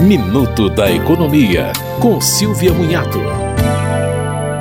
Minuto da Economia, com Silvia Munhato.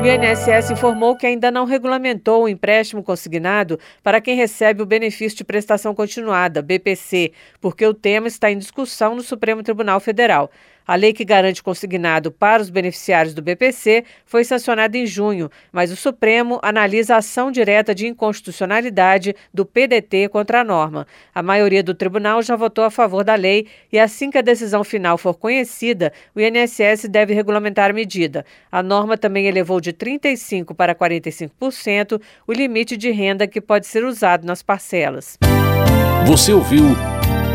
O INSS informou que ainda não regulamentou o empréstimo consignado para quem recebe o benefício de prestação continuada, BPC, porque o tema está em discussão no Supremo Tribunal Federal. A lei que garante consignado para os beneficiários do BPC foi sancionada em junho, mas o Supremo analisa a ação direta de inconstitucionalidade do PDT contra a norma. A maioria do tribunal já votou a favor da lei e, assim que a decisão final for conhecida, o INSS deve regulamentar a medida. A norma também elevou de 35% para 45% o limite de renda que pode ser usado nas parcelas. Você ouviu